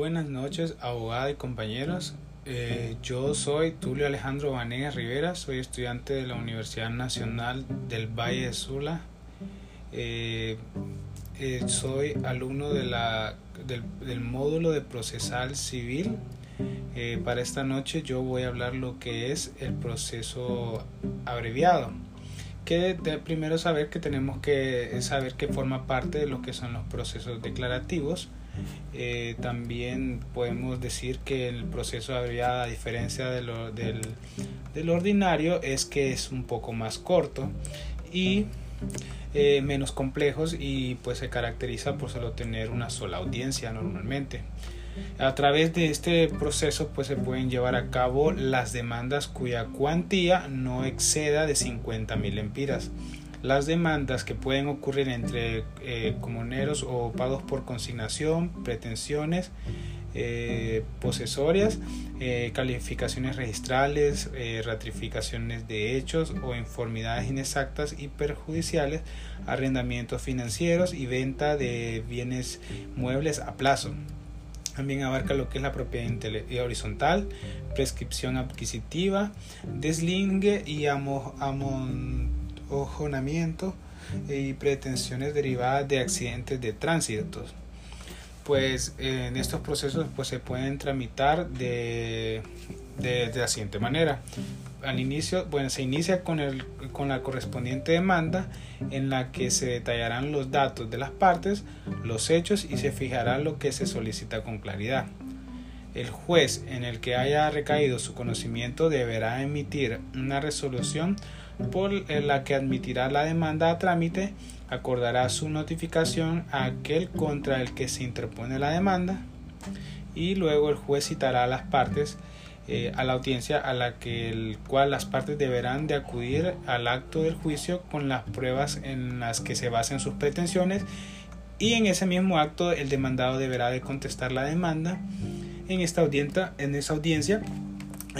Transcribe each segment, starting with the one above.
Buenas noches, abogada y compañeros. Eh, yo soy Tulio Alejandro Vanegas Rivera, soy estudiante de la Universidad Nacional del Valle de Sula. Eh, eh, soy alumno de la, del, del, módulo de procesal civil. para esta noche yo voy a hablar lo que es el proceso abreviado. Que de primero saber que tenemos que saber que forma parte de lo que son los procesos declarativos eh, también podemos decir que el proceso abreviado, a diferencia de lo, del, del, ordinario, es que es un poco más corto y eh, menos complejos y pues se caracteriza por solo tener una sola audiencia normalmente. A través de este proceso pues se pueden llevar a cabo las demandas cuya cuantía no exceda de 50 mil empiras las demandas que pueden ocurrir entre eh, comuneros o pagos por consignación, pretensiones, eh, posesorias, eh, calificaciones registrales, ratificaciones de hechos o informidades inexactas y perjudiciales, arrendamientos financieros y venta de bienes muebles a plazo. También abarca lo que es la propiedad horizontal, prescripción adquisitiva, deslingue y amon ojonamiento y pretensiones derivadas de accidentes de tránsito. Pues en estos procesos pues, se pueden tramitar de, de, la siguiente manera. Al inicio, bueno, se inicia con, el, con la correspondiente demanda en la que se detallarán los datos de las partes, los hechos y se fijará lo que se solicita con claridad. El juez en el que haya recaído su conocimiento deberá emitir una resolución por la que admitirá la demanda a trámite, acordará su notificación a aquel contra el que se interpone la demanda y luego el juez citará a las partes eh, a la audiencia a la que el cual las partes deberán de acudir al acto del juicio con las pruebas en las que se basen sus pretensiones y en ese mismo acto el demandado deberá de contestar la demanda en esta audiencia, en esa audiencia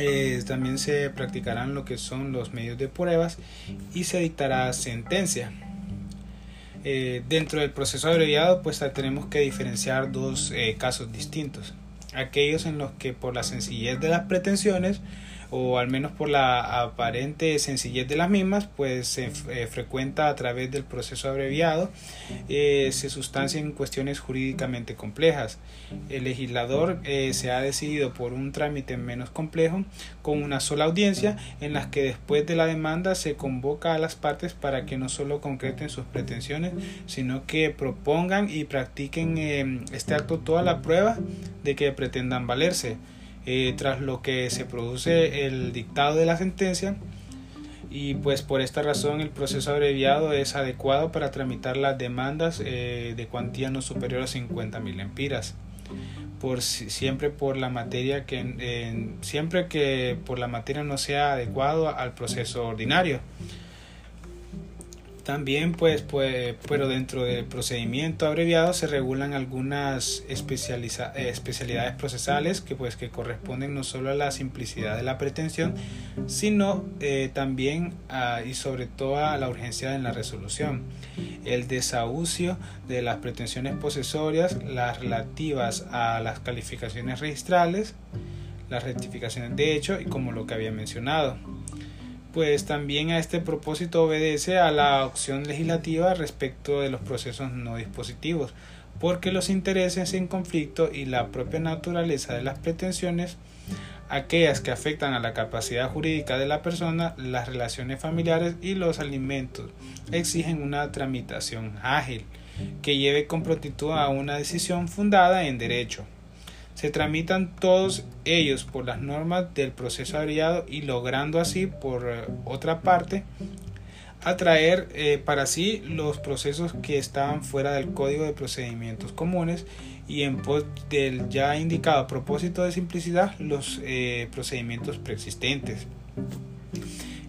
eh, también se practicarán lo que son los medios de pruebas y se dictará sentencia. Eh, dentro del proceso abreviado, pues tenemos que diferenciar dos eh, casos distintos. Aquellos en los que por la sencillez de las pretensiones o al menos por la aparente sencillez de las mismas, pues se eh, frecuenta a través del proceso abreviado, eh, se sustancian cuestiones jurídicamente complejas. El legislador eh, se ha decidido por un trámite menos complejo, con una sola audiencia, en las que después de la demanda se convoca a las partes para que no solo concreten sus pretensiones, sino que propongan y practiquen este acto toda la prueba de que pretendan valerse. Eh, tras lo que se produce el dictado de la sentencia y pues por esta razón el proceso abreviado es adecuado para tramitar las demandas eh, de cuantía no superior a 50 mil empiras. Por siempre por la materia que siempre que por la materia no sea adecuado al proceso ordinario también, pues, pues, pero dentro del procedimiento abreviado se regulan algunas eh, especialidades procesales que, pues, que corresponden no solo a la simplicidad de la pretensión, sino eh, también y sobre todo a la urgencia en la resolución. El desahucio de las pretensiones posesorias, las relativas a las calificaciones registrales, las rectificaciones de hecho y como lo que había mencionado pues también a este propósito obedece a la opción legislativa respecto de los procesos no dispositivos, porque los intereses en conflicto y la propia naturaleza de las pretensiones, aquellas que afectan a la capacidad jurídica de la persona, las relaciones familiares y los alimentos, exigen una tramitación ágil que lleve con prontitud a una decisión fundada en derecho se tramitan todos ellos por las normas del proceso abreviado y logrando así, por eh, otra parte, atraer eh, para sí los procesos que estaban fuera del Código de Procedimientos Comunes y en pos del ya indicado propósito de simplicidad los eh, procedimientos preexistentes.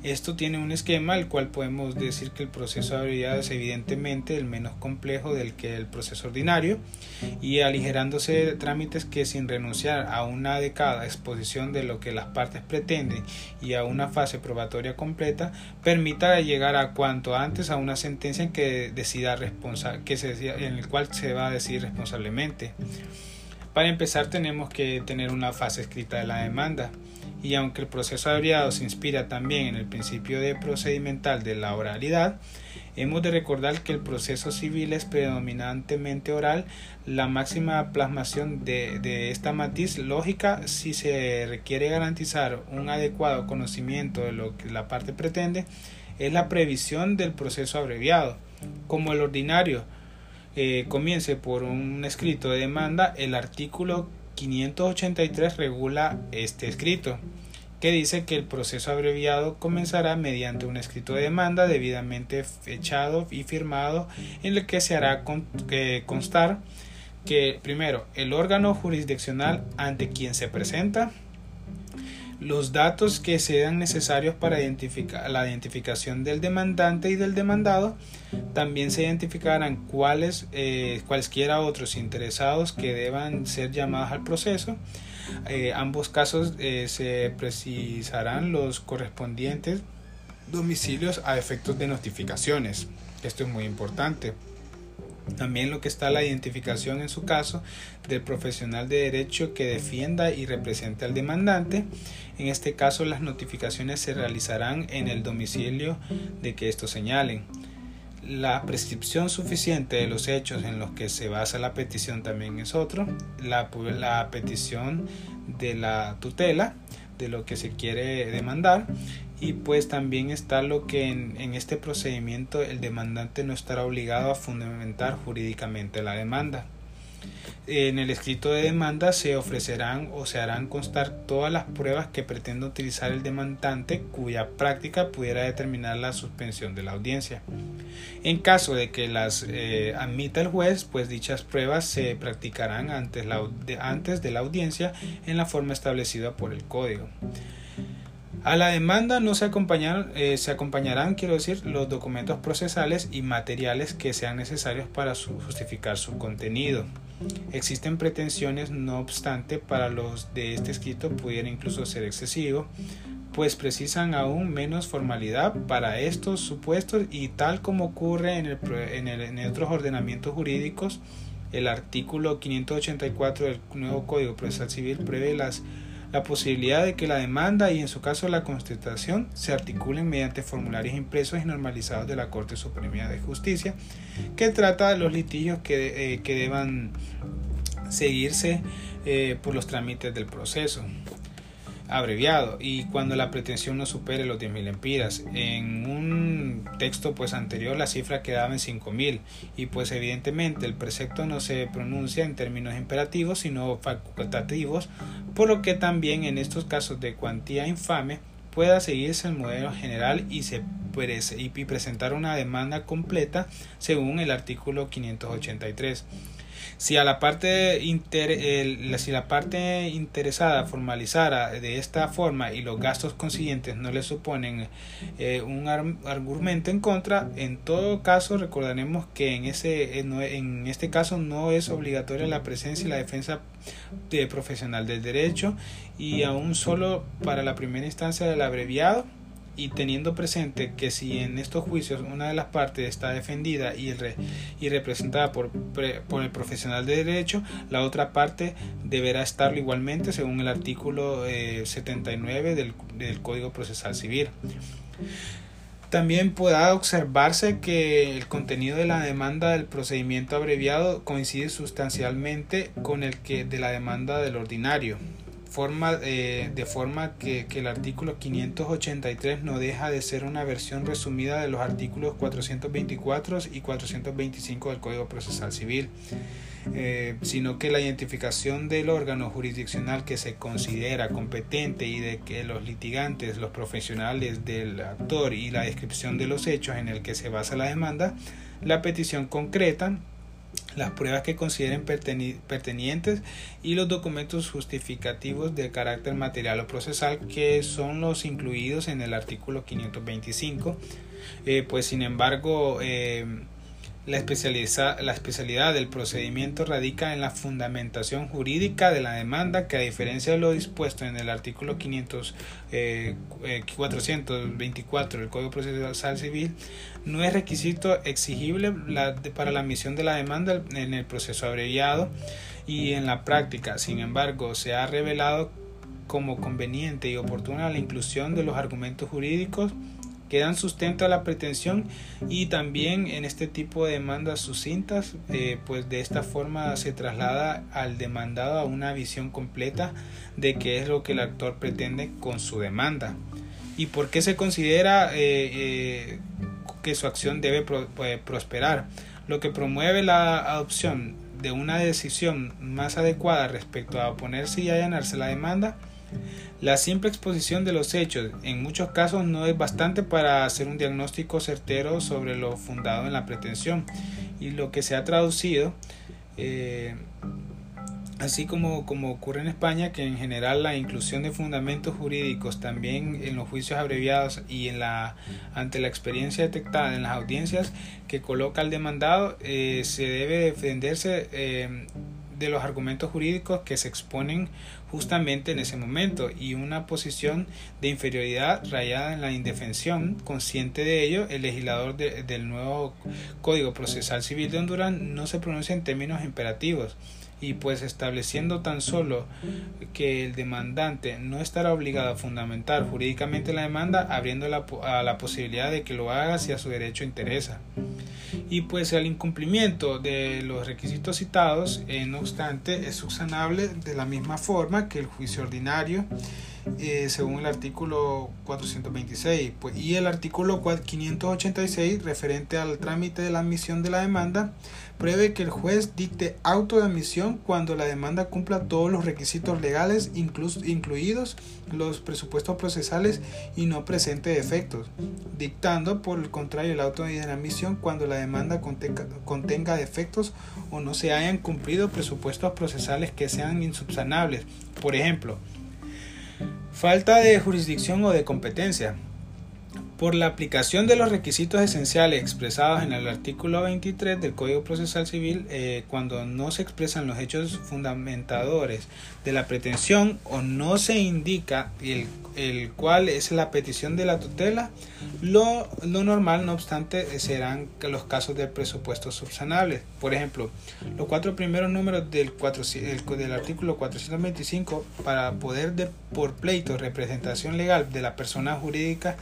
Esto tiene un esquema el cual podemos decir que el proceso de habilidad es evidentemente el menos complejo del que el proceso ordinario y aligerándose trámites que sin renunciar a una adecuada exposición de lo que las partes pretenden y a una fase probatoria completa permita llegar a cuanto antes a una sentencia en que decida que se, en el cual se va a decidir responsablemente. Para empezar tenemos que tener una fase escrita de la demanda y aunque el proceso abreviado se inspira también en el principio de procedimental de la oralidad, hemos de recordar que el proceso civil es predominantemente oral. La máxima plasmación de, esta matiz lógica, si se requiere garantizar un adecuado conocimiento de lo que la parte pretende, es la previsión del proceso abreviado. Como el ordinario eh, comience por un escrito de demanda, el artículo 583 regula este escrito, que dice que el proceso abreviado comenzará mediante un escrito de demanda debidamente fechado y firmado en el que se hará constar que primero el órgano jurisdiccional ante quien se presenta los datos que sean necesarios para identificar la identificación del demandante y del demandado. También se identificarán cuáles, eh, cualesquiera otros interesados que deban ser llamados al proceso. Eh, ambos casos eh, se precisarán los correspondientes domicilios a efectos de notificaciones. Esto es muy importante. También lo que está la identificación en su caso del profesional de derecho que defienda y represente al demandante. En este caso las notificaciones se realizarán en el domicilio de que estos señalen. La prescripción suficiente de los hechos en los que se basa la petición también es otro. La, la petición de la tutela de lo que se quiere demandar y pues también está lo que en, este procedimiento el demandante no estará obligado a fundamentar jurídicamente la demanda. En el escrito de demanda se ofrecerán o se harán constar todas las pruebas que pretende utilizar el demandante cuya práctica pudiera determinar la suspensión de la audiencia. En caso de que las eh, admita el juez, pues dichas pruebas se practicarán antes, antes de la audiencia en la forma establecida por el código. A la demanda no se, eh, se acompañarán, quiero decir, los documentos procesales y materiales que sean necesarios para justificar su contenido. Existen pretensiones, no obstante, para los de este escrito pudiera incluso ser excesivo, pues precisan aún menos formalidad para estos supuestos y tal como ocurre en, el, en, el, en otros ordenamientos jurídicos, el artículo 584 del nuevo Código Procesal Civil prevé las la posibilidad de que la demanda y en su caso la constitución se articulen mediante formularios impresos y normalizados de la Corte Suprema de Justicia que trata de los litigios que, eh, que deban seguirse eh, por los trámites del proceso abreviado y cuando la pretensión no supere los 10.000 empiras. En un texto pues anterior la cifra quedaba en 5.000 y pues evidentemente el precepto no se pronuncia en términos imperativos sino facultativos, por lo que también en estos casos de cuantía infame pueda seguirse el modelo general y se y presentar una demanda completa según el artículo 583. Si a la parte si la parte interesada formalizara de esta forma y los gastos consiguientes no le suponen eh, un argumento en contra, en todo caso recordaremos que en ese en este caso no es obligatoria la presencia y la defensa de profesional del derecho y aún solo para la primera instancia del abreviado y teniendo presente que si en estos juicios una de las partes está defendida y, el y representada por, por, el profesional de derecho, la otra parte deberá estarlo igualmente según el artículo 79 eh, del, del Código Procesal Civil. También pueda observarse que el contenido de la demanda del procedimiento abreviado coincide sustancialmente con el que de la demanda del ordinario forma, eh, de forma que, el artículo 583 no deja de ser una versión resumida de los artículos 424 y 425 del Código Procesal Civil, eh, sino que la identificación del órgano jurisdiccional que se considera competente y de que los litigantes, los profesionales del actor y la descripción de los hechos en el que se basa la demanda, la petición concreta las pruebas que consideren pertenientes y los documentos justificativos de carácter material o procesal que son los incluidos en el artículo 525 eh, pues sin embargo eh, la, la especialidad del procedimiento radica en la fundamentación jurídica de la demanda que a diferencia de lo dispuesto en el artículo 500, 424 del Código Procesal Civil no es requisito exigible para la admisión de la demanda en el proceso abreviado y en la práctica, sin embargo, se ha revelado como conveniente y oportuna la inclusión de los argumentos jurídicos que dan sustento a la pretensión y también en este tipo de demandas sucintas, eh, pues de esta forma se traslada al demandado a una visión completa de qué es lo que el actor pretende con su demanda. Y por qué se considera eh, eh, que su acción debe prosperar, lo que promueve la adopción de una decisión más adecuada respecto a oponerse y allanarse la demanda la simple exposición de los hechos en muchos casos no es bastante para hacer un diagnóstico certero sobre lo fundado en la pretensión. Y lo que se ha traducido, eh, así como, como ocurre en España, que en general la inclusión de fundamentos jurídicos también en los juicios abreviados y en la, ante la experiencia detectada en las audiencias que coloca al demandado, eh, se debe defenderse eh, de los argumentos jurídicos que se exponen justamente en ese momento y una posición de inferioridad rayada en la indefensión. Consciente de ello, el legislador del nuevo Código Procesal Civil de Honduras no se pronuncia en términos imperativos y pues estableciendo tan solo que el demandante no estará obligado a fundamentar jurídicamente la demanda, abriendo la, a la posibilidad de que lo haga si a su derecho interesa. Y pues el incumplimiento de los requisitos citados, eh, no obstante, es subsanable de la misma forma que el juicio ordinario eh, según el artículo 426 pues, y el artículo 586 referente al trámite de la admisión de la demanda prevé que el juez dicte auto de admisión cuando la demanda cumpla todos los requisitos legales incluso, incluidos los presupuestos procesales y no presente defectos dictando por el contrario el auto de admisión cuando la demanda contenga, contenga defectos o no se hayan cumplido presupuestos procesales que sean insubsanables. Por ejemplo Falta de jurisdicción o de competencia. Por la aplicación de los requisitos esenciales expresados en el artículo 23 del Código Procesal Civil, eh, cuando no se expresan los hechos fundamentadores de la pretensión o no se indica el, el cual es la petición de la tutela, lo, lo, normal, no obstante, serán los casos de presupuestos subsanables. Por ejemplo, los cuatro primeros números del, del artículo 425 para poder de, por pleito representación legal de la persona jurídica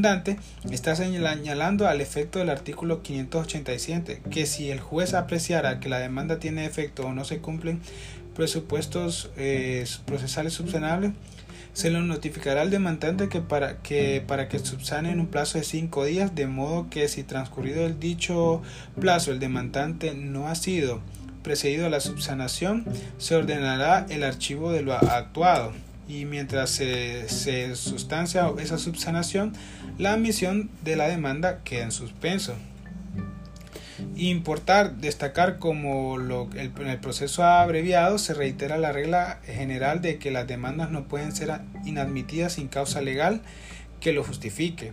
demandante está señalando al efecto del artículo 587 que si el juez apreciara que la demanda tiene efecto o no se cumplen presupuestos eh, procesales subsanables, se lo notificará al demandante que para que para que subsane en un plazo de cinco días, de modo que si transcurrido el dicho plazo el demandante no ha sido precedido a la subsanación, se ordenará el archivo de lo actuado y mientras se, sustancia esa subsanación, la admisión de la demanda queda en suspenso. Importar, destacar como en el proceso abreviado se reitera la regla general de que las demandas no pueden ser inadmitidas sin causa legal que lo justifique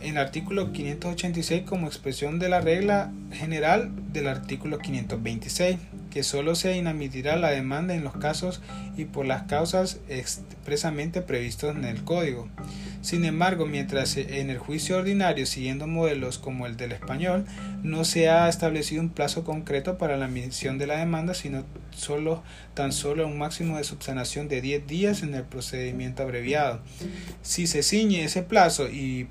en el artículo 586 como expresión de la regla general del artículo 526, que solo se inadmitirá la demanda en los casos y por las causas expresamente previstos en el código. Sin embargo, mientras en el juicio ordinario, siguiendo modelos como el del español, no se ha establecido un plazo concreto para la admisión de la demanda, sino solo, tan solo un máximo de subsanación de 10 días en el procedimiento abreviado. Si se ciñe ese plazo y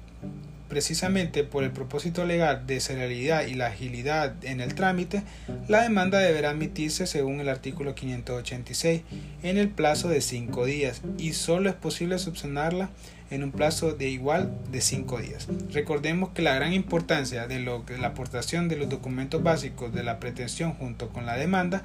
Precisamente por el propósito legal de celeridad y la agilidad en el trámite, la demanda deberá admitirse según el artículo 586 en el plazo de 5 días y solo es posible subsanarla en un plazo de igual de 5 días. Recordemos que la gran importancia de, lo, de la aportación de los documentos básicos de la pretensión junto con la demanda,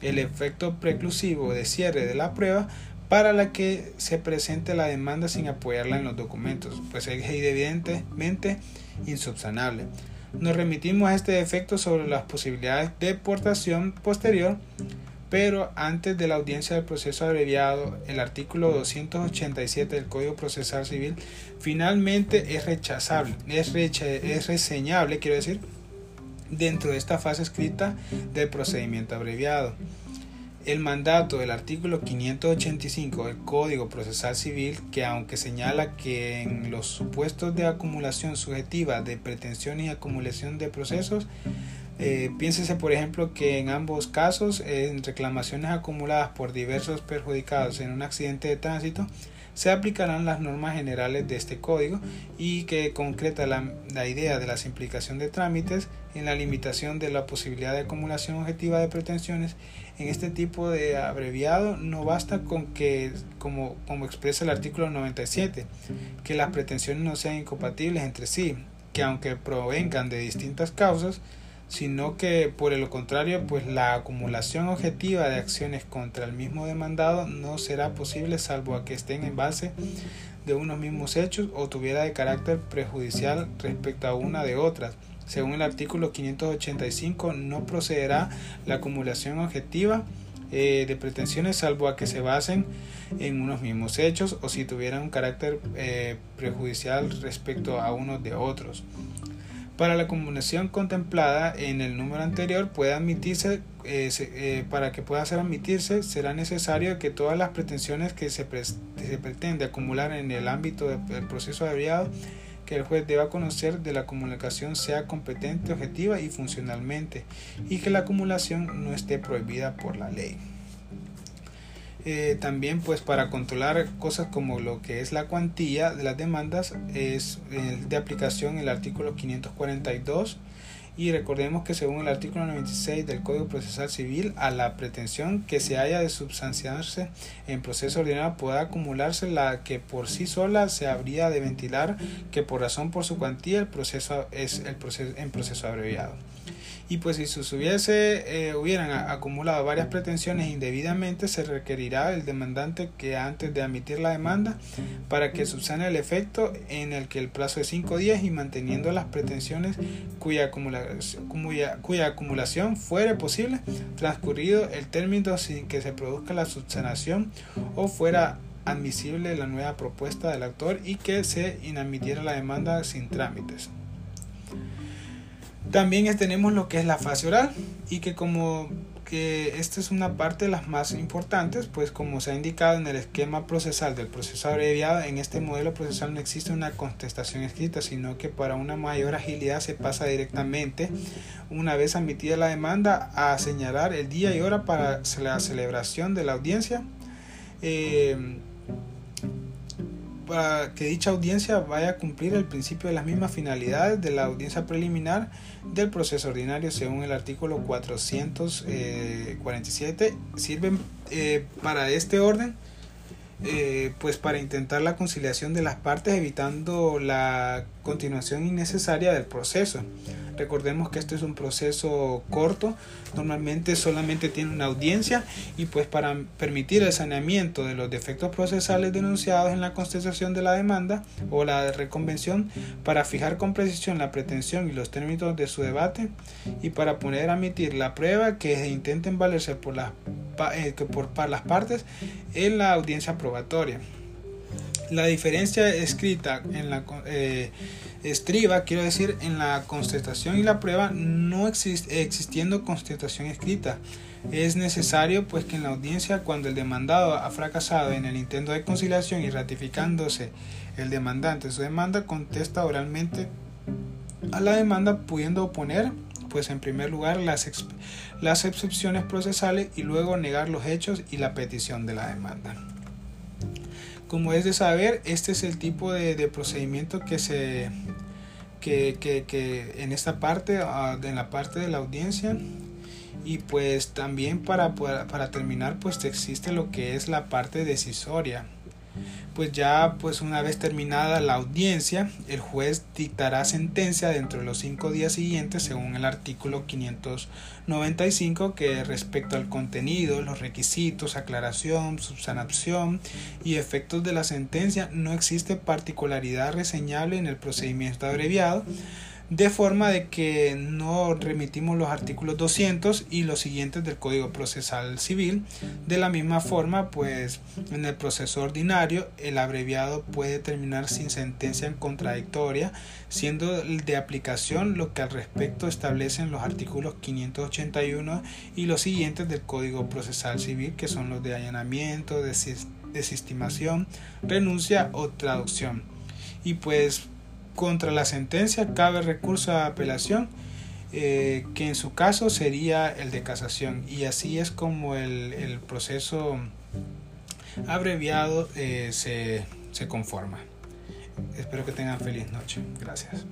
el efecto preclusivo de cierre de la prueba, para la que se presente la demanda sin apoyarla en los documentos, pues es evidentemente insubsanable. Nos remitimos a este efecto sobre las posibilidades de deportación posterior, pero antes de la audiencia del proceso abreviado, el artículo 287 del Código Procesal Civil finalmente es rechazable, es, es reseñable, quiero decir, dentro de esta fase escrita del procedimiento abreviado. El mandato del artículo 585 del Código Procesal Civil, que aunque señala que en los supuestos de acumulación subjetiva de pretensión y acumulación de procesos, Eh, piénsese, por ejemplo, que en ambos casos, en reclamaciones acumuladas por diversos perjudicados en un accidente de tránsito, se aplicarán las normas generales de este código y que concreta la, la, idea de la simplificación de trámites en la limitación de la posibilidad de acumulación objetiva de pretensiones. En este tipo de abreviado no basta con que, como, como expresa el artículo 97, que las pretensiones no sean incompatibles entre sí, que aunque provengan de distintas causas, sino que por el contrario, pues la acumulación objetiva de acciones contra el mismo demandado no será posible salvo a que estén en base de unos mismos hechos o tuviera de carácter prejudicial respecto a una de otras. Según el artículo 585, no procederá la acumulación objetiva eh, de pretensiones salvo a que se basen en unos mismos hechos o si tuvieran un carácter eh, prejudicial respecto a unos de otros. Para la acumulación contemplada en el número anterior puede admitirse, eh, eh, para que pueda ser admitirse, será necesario que todas las pretensiones que se, pretende acumular en el ámbito del proceso abreviado que el juez deba conocer de la comunicación sea competente, objetiva y funcionalmente, y que la acumulación no esté prohibida por la ley. Eh, también pues para controlar cosas como lo que es la cuantía de las demandas es eh, de aplicación el artículo 542 y recordemos que según el artículo 96 del Código Procesal Civil a la pretensión que se haya de substanciarse en proceso ordinario pueda acumularse la que por sí sola se habría de ventilar que por razón por su cuantía el proceso es el proceso en proceso abreviado y pues si se hubiese, eh, hubieran acumulado varias pretensiones indebidamente, se requerirá el demandante que antes de admitir la demanda para que subsane el efecto en el que el plazo de cinco días y manteniendo las pretensiones cuya acumulación, cuya, posible, transcurrido el término sin que se produzca la subsanación o fuera admisible la nueva propuesta del actor y que se inadmitiera la demanda sin trámites. También tenemos lo que es la fase oral y que como que esta es una parte de las más importantes, pues como se ha indicado en el esquema procesal del proceso abreviado, en este modelo procesal no existe una contestación escrita, sino que para una mayor agilidad se pasa directamente, una vez admitida la demanda, a señalar el día y hora para la celebración de la audiencia. Eh, para que dicha audiencia vaya a cumplir el principio de las mismas finalidades de la audiencia preliminar del proceso ordinario según el artículo 447 sirven eh, para este orden eh, pues para intentar la conciliación de las partes evitando la continuación innecesaria del proceso. Recordemos que este es un proceso corto, normalmente solamente tiene una audiencia y pues para permitir el saneamiento de los defectos procesales denunciados en la contestación de la demanda o la reconvención, para fijar con precisión la pretensión y los términos de su debate y para poder admitir la prueba que intenten valerse por las eh, por las partes en la audiencia probatoria. La diferencia escrita en la eh, estriba, quiero decir, en la constatación y la prueba no existiendo constatación escrita. Es necesario pues que en la audiencia cuando el demandado ha fracasado en el intento de conciliación y ratificándose el demandante su demanda contesta oralmente a la demanda pudiendo oponer pues en primer lugar las, las excepciones procesales y luego negar los hechos y la petición de la demanda. Como es de saber, este es el tipo de, de procedimiento que se que, que, que, en esta parte, ah, en la parte de la audiencia, y pues también para, para terminar, pues existe lo que es la parte decisoria pues ya pues una vez terminada la audiencia, el juez dictará sentencia dentro de los cinco días siguientes según el artículo 595 que respecto al contenido, los requisitos, aclaración, subsanación y efectos de la sentencia no existe particularidad reseñable en el procedimiento abreviado de forma de que no remitimos los artículos 200 y los siguientes del Código Procesal Civil. De la misma forma, pues en el proceso ordinario el abreviado puede terminar sin sentencia en contradictoria, siendo de aplicación lo que al respecto establecen los artículos 581 y los siguientes del Código Procesal Civil, que son los de allanamiento, desestimación, renuncia o traducción. Y pues contra la sentencia cabe recurso a apelación eh, que en su caso sería el de casación. Y así es como el, el proceso abreviado eh, se, se conforma. Espero que tengan feliz noche. Gracias.